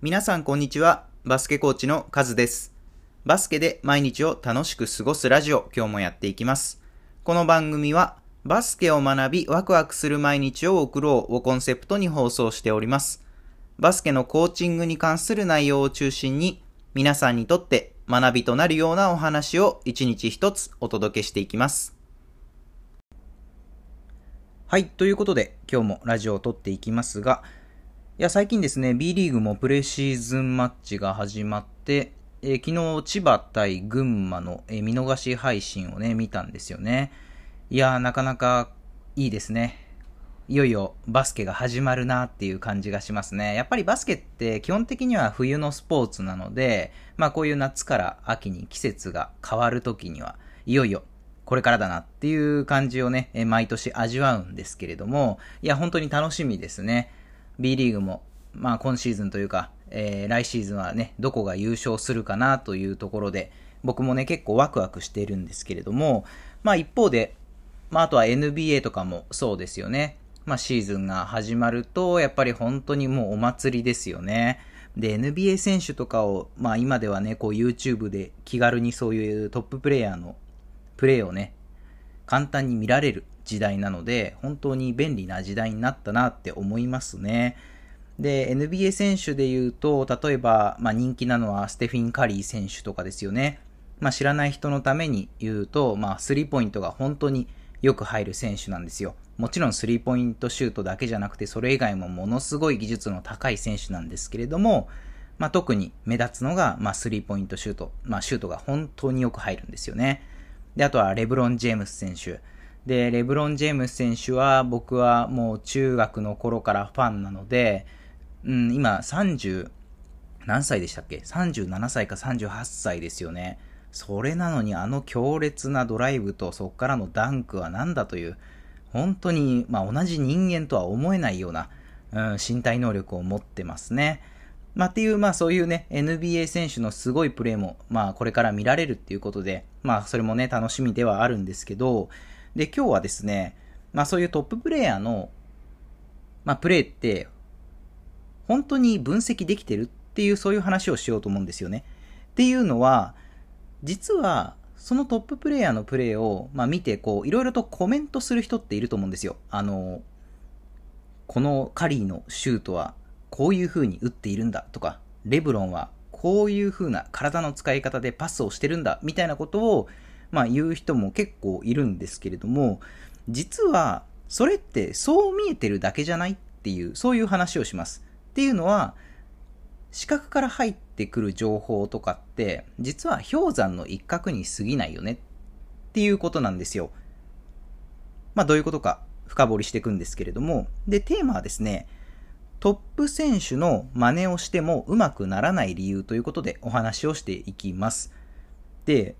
皆さんこんにちは。バスケコーチのカズです。バスケで毎日を楽しく過ごすラジオ、今日もやっていきます。この番組は、バスケを学びワクワクする毎日を送ろうをコンセプトに放送しております。バスケのコーチングに関する内容を中心に、皆さんにとって学びとなるようなお話を一日一つお届けしていきます。はい、ということで今日もラジオを撮っていきますが、いや、最近ですね、B リーグもプレシーズンマッチが始まって、えー昨日千葉対群馬の、えー見逃し配信をね、見たんですよね。いやー、なかなかいいですね。いよいよバスケが始まるなっていう感じがしますね。やっぱりバスケって基本的には冬のスポーツなので、まあこういう夏から秋に季節が変わる時には、いよいよこれからだなっていう感じをね、毎年味わうんですけれども、いや、本当に楽しみですね。B リーグも、まあ今シーズンというか、えー来シーズンはね、どこが優勝するかなというところで、僕もね、結構ワクワクしているんですけれども、まあ一方で、まああとは NBA とかもそうですよね。まあシーズンが始まると、やっぱり本当にもうお祭りですよね。で、NBA 選手とかを、まあ今ではね、こう YouTube で気軽にそういうトッププレイヤーのプレーをね、簡単に見られる時代なので、本当に便利な時代になったなって思いますね。で、NBA 選手で言うと、例えば、まあ人気なのはステフィン・カリー選手とかですよね。まあ知らない人のために言うと、まあスリーポイントが本当によく入る選手なんですよ。もちろんスリーポイントシュートだけじゃなくて、それ以外もものすごい技術の高い選手なんですけれども、まあ特に目立つのが、まあスリーポイントシュート。まあシュートが本当によく入るんですよね。で、あとはレブロン・ジェームス選手。で、レブロン・ジェームス選手は僕はもう中学の頃からファンなので、うん、今30、何歳でしたっけ ?37 歳か38歳ですよね。それなのにあの強烈なドライブとそこからのダンクは何だという、本当に、まあ、同じ人間とは思えないような、うん、身体能力を持ってますね。まあ、っていう、まあそういうね、NBA 選手のすごいプレーも、まあこれから見られるっていうことで、まあそれもね、楽しみではあるんですけど、で、今日はですね、まあそういうトッププレイヤーの、まあプレーって、本当に分析できてるっていう、そういう話をしようと思うんですよね。っていうのは、実は、そのトッププレイヤーのプレーを、まあ見て、こう、いろいろとコメントする人っていると思うんですよ。あの、このカリーのシュートはこういう風に打っているんだとか、レブロンはこういう風な体の使い方でパスをしてるんだみたいなことを、まあ言う人も結構いるんですけれども、実はそれってそう見えてるだけじゃないっていう、そういう話をします。っていうのは、視覚から入ってくる情報とかって、実は氷山の一角に過ぎないよねっていうことなんですよ。まあどういうことか深掘りしていくんですけれども、で、テーマはですね、トップ選手の真似をしてもうまくならない理由ということでお話をしていきます。で、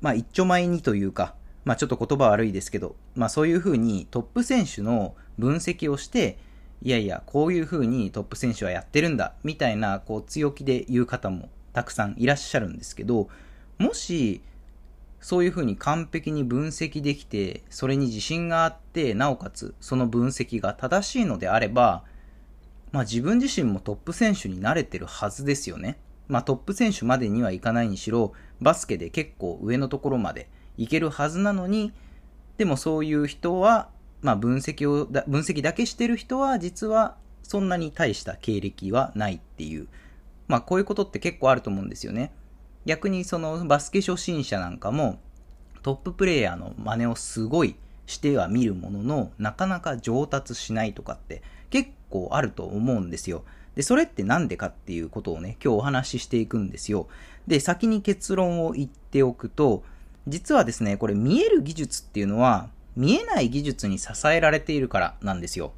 まあ一丁前にというか、まあちょっと言葉悪いですけど、まあそういうふうにトップ選手の分析をして、いやいや、こういうふうにトップ選手はやってるんだ、みたいな、こう強気で言う方もたくさんいらっしゃるんですけど、もし、そういうふうに完璧に分析できて、それに自信があって、なおかつその分析が正しいのであれば、まあ自分自身もトップ選手になれてるはずですよね。まあトップ選手までにはいかないにしろ、バスケで結構上のところまでいけるはずなのに、でもそういう人は、まあ分析をだ、分析だけしてる人は実はそんなに大した経歴はないっていう。まあこういうことって結構あると思うんですよね。逆にそのバスケ初心者なんかもトッププレイヤーの真似をすごいしては見るもののなかなか上達しないとかって結構あると思うんですよ。で、それってなんでかっていうことをね、今日お話ししていくんですよ。で、先に結論を言っておくと、実はですね、これ見える技術っていうのは見えない技術に支えられているからなんですよ。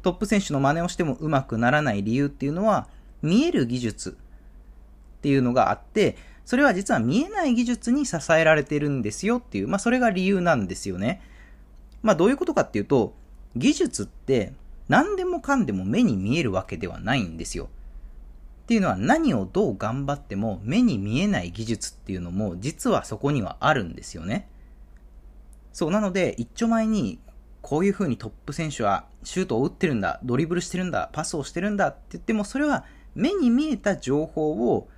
トップ選手の真似をしてもうまくならない理由っていうのは見える技術っていうのがあって、それは実は見えない技術に支えられてるんですよっていう、まあそれが理由なんですよね。まあどういうことかっていうと、技術って何でもかんでも目に見えるわけではないんですよ。っていうのは何をどう頑張っても目に見えない技術っていうのも実はそこにはあるんですよね。そう、なので一丁前にこういう風にトップ選手はシュートを打ってるんだ、ドリブルしてるんだ、パスをしてるんだって言ってもそれは目に見えた情報を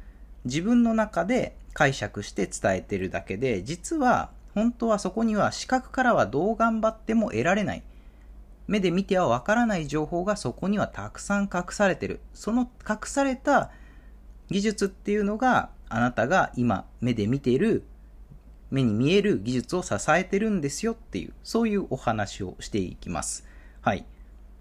自分の中で解釈して伝えてるだけで、実は本当はそこには視覚からはどう頑張っても得られない。目で見てはわからない情報がそこにはたくさん隠されてる。その隠された技術っていうのがあなたが今目で見ている目に見える技術を支えてるんですよっていう、そういうお話をしていきます。はい。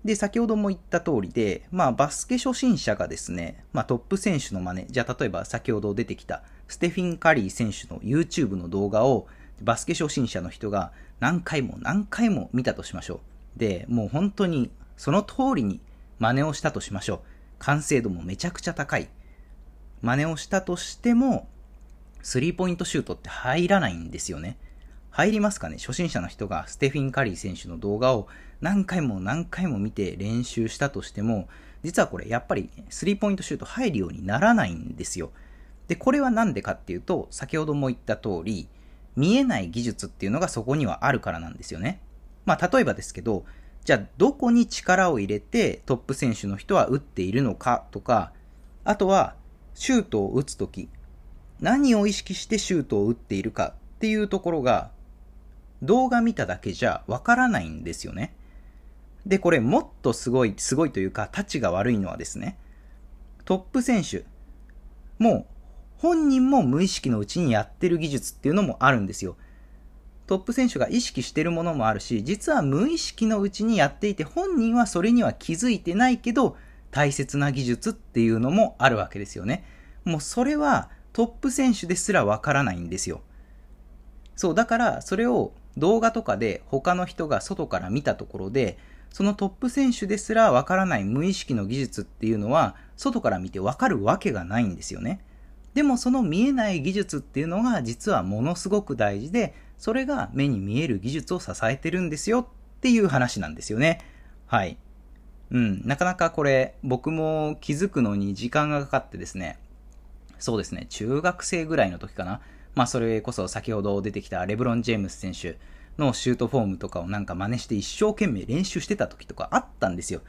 で、先ほども言った通りで、まあ、バスケ初心者がですね、まあ、トップ選手の真似、じゃあ、例えば先ほど出てきた、ステフィン・カリー選手の YouTube の動画を、バスケ初心者の人が何回も何回も見たとしましょう。で、もう本当にその通りに真似をしたとしましょう。完成度もめちゃくちゃ高い。真似をしたとしても、スリーポイントシュートって入らないんですよね。入りますかね？初心者の人がステフィン・カリー選手の動画を何回も何回も見て練習したとしても、実はこれやっぱりスリーポイントシュート入るようにならないんですよ。で、これはなんでかっていうと、先ほども言った通り、見えない技術っていうのがそこにはあるからなんですよね。まあ、例えばですけど、じゃあどこに力を入れてトップ選手の人は打っているのかとか、あとはシュートを打つとき、何を意識してシュートを打っているかっていうところが動画見ただけじゃわからないんですよね。で、これもっとすごい、すごいというか、タチが悪いのはですね、トップ選手、もう本人も無意識のうちにやってる技術っていうのもあるんですよ。トップ選手が意識してるものもあるし、実は無意識のうちにやっていて、本人はそれには気づいてないけど、大切な技術っていうのもあるわけですよね。もうそれはトップ選手ですらわからないんですよ。そう、だからそれを動画とかで他の人が外から見たところで、そのトップ選手ですらわからない無意識の技術っていうのは、外から見てわかるわけがないんですよね。でもその見えない技術っていうのが実はものすごく大事で、それが目に見える技術を支えてるんですよっていう話なんですよね。はい。うん、なかなかこれ僕も気づくのに時間がかかってですね、そうですね、中学生ぐらいの時かな。まあそれこそ先ほど出てきたレブロン・ジェームス選手のシュートフォームとかをなんか真似して一生懸命練習してた時とかあったんですよ。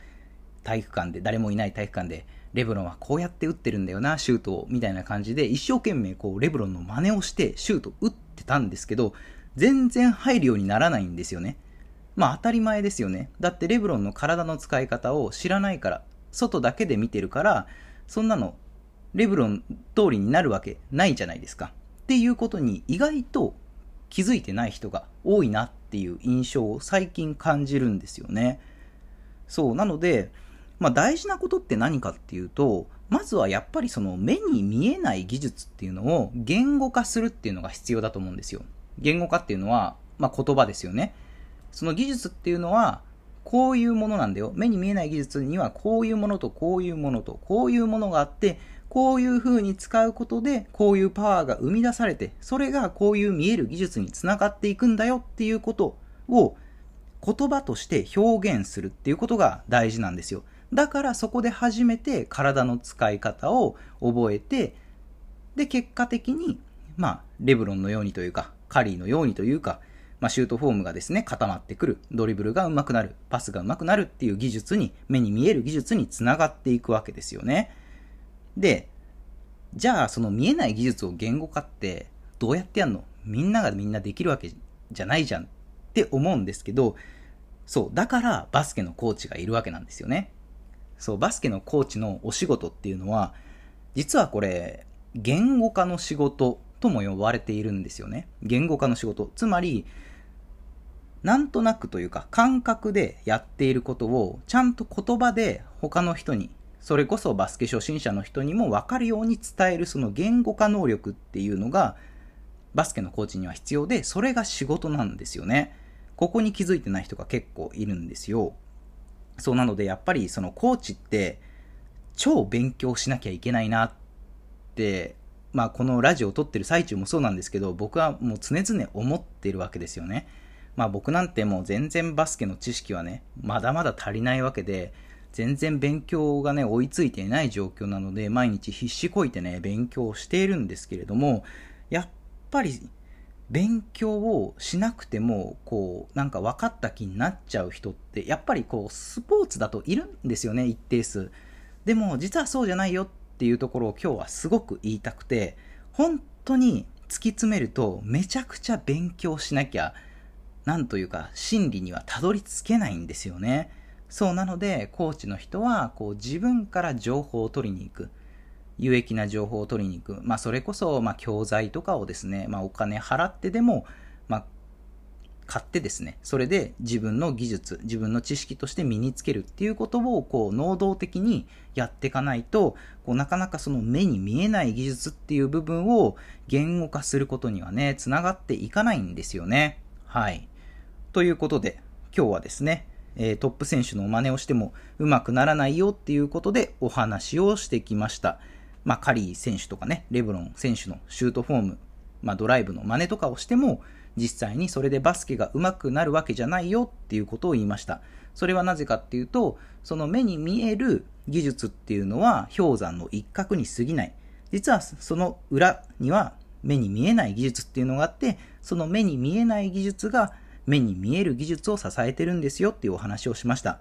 体育館で、誰もいない体育館で、レブロンはこうやって打ってるんだよな、シュートを、みたいな感じで一生懸命こうレブロンの真似をしてシュート打ってたんですけど、全然入るようにならないんですよね。まあ当たり前ですよね。だってレブロンの体の使い方を知らないから、外だけで見てるから、そんなのレブロン通りになるわけないじゃないですか。っていうことに意外と気づいてない人が多いなっていう印象を最近感じるんですよね。そう、なので、まあ大事なことって何かっていうと、まずはやっぱりその目に見えない技術っていうのを言語化するっていうのが必要だと思うんですよ。言語化っていうのは、まあ言葉ですよね。その技術っていうのは、こういうものなんだよ。目に見えない技術にはこういうものとこういうものとこういうものがあって、こういう風に使うことで、こういうパワーが生み出されて、それがこういう見える技術につながっていくんだよっていうことを言葉として表現するっていうことが大事なんですよ。だからそこで初めて体の使い方を覚えて、で、結果的に、まあ、レブロンのようにというか、カリーのようにというか、まあ、シュートフォームがですね、固まってくる、ドリブルが上手くなる、パスが上手くなるっていう技術に、目に見える技術につながっていくわけですよね。で、じゃあその見えない技術を言語化ってどうやってやんの？みんながみんなできるわけじゃないじゃんって思うんですけど、そう、だからバスケのコーチがいるわけなんですよね。そう、バスケのコーチのお仕事っていうのは、実はこれ、言語化の仕事とも呼ばれているんですよね。言語化の仕事。つまり、なんとなくというか感覚でやっていることをちゃんと言葉で他の人にそれこそバスケ初心者の人にも分かるように伝えるその言語化能力っていうのがバスケのコーチには必要で、それが仕事なんですよね。ここに気づいてない人が結構いるんですよ。そうなのでやっぱりそのコーチって超勉強しなきゃいけないなって、まあこのラジオを撮ってる最中もそうなんですけど、僕はもう常々思ってるわけですよね。まあ僕なんてもう全然バスケの知識はね、まだまだ足りないわけで、全然勉強がね、追いついていない状況なので、毎日必死こいてね、勉強しているんですけれども、やっぱり、勉強をしなくても、こう、なんか分かった気になっちゃう人って、やっぱりこう、スポーツだといるんですよね、一定数。でも、実はそうじゃないよっっていうところを今日はすごく言いたくて、本当に突き詰めるとめちゃくちゃ勉強しなきゃ、なんというか真理にはたどり着けないんですよね。そうなので、コーチの人はこう自分から情報を取りに行く。有益な情報を取りに行く。まあそれこそ、まあ教材とかをですね、まあお金払ってでも、買ってですね、それで自分の技術、自分の知識として身につけるっていうことを、こう、能動的にやっていかないと、こう、なかなかその目に見えない技術っていう部分を言語化することにはね、つながっていかないんですよね。はい。ということで、今日はですね、え、トップ選手の真似をしてもうまくならないよっていうことでお話をしてきました。まあ、カリー選手とかね、レブロン選手のシュートフォーム、まあ、ドライブの真似とかをしても、実際にそれでバスケが上手くなるわけじゃないよっていうことを言いました。それはなぜかっていうと、その目に見える技術っていうのは氷山の一角に過ぎない。実はその裏には目に見えない技術っていうのがあって、その目に見えない技術が目に見える技術を支えてるんですよっていうお話をしました。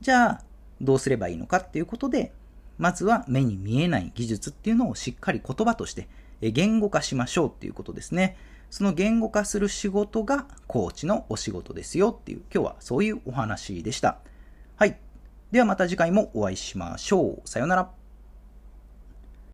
じゃあ、どうすればいいのかっていうことで、まずは目に見えない技術っていうのをしっかり言葉として言語化しましょうっていうことですね。その言語化する仕事がコーチのお仕事ですよっていう、今日はそういうお話でした。はい。ではまた次回もお会いしましょう。さようなら。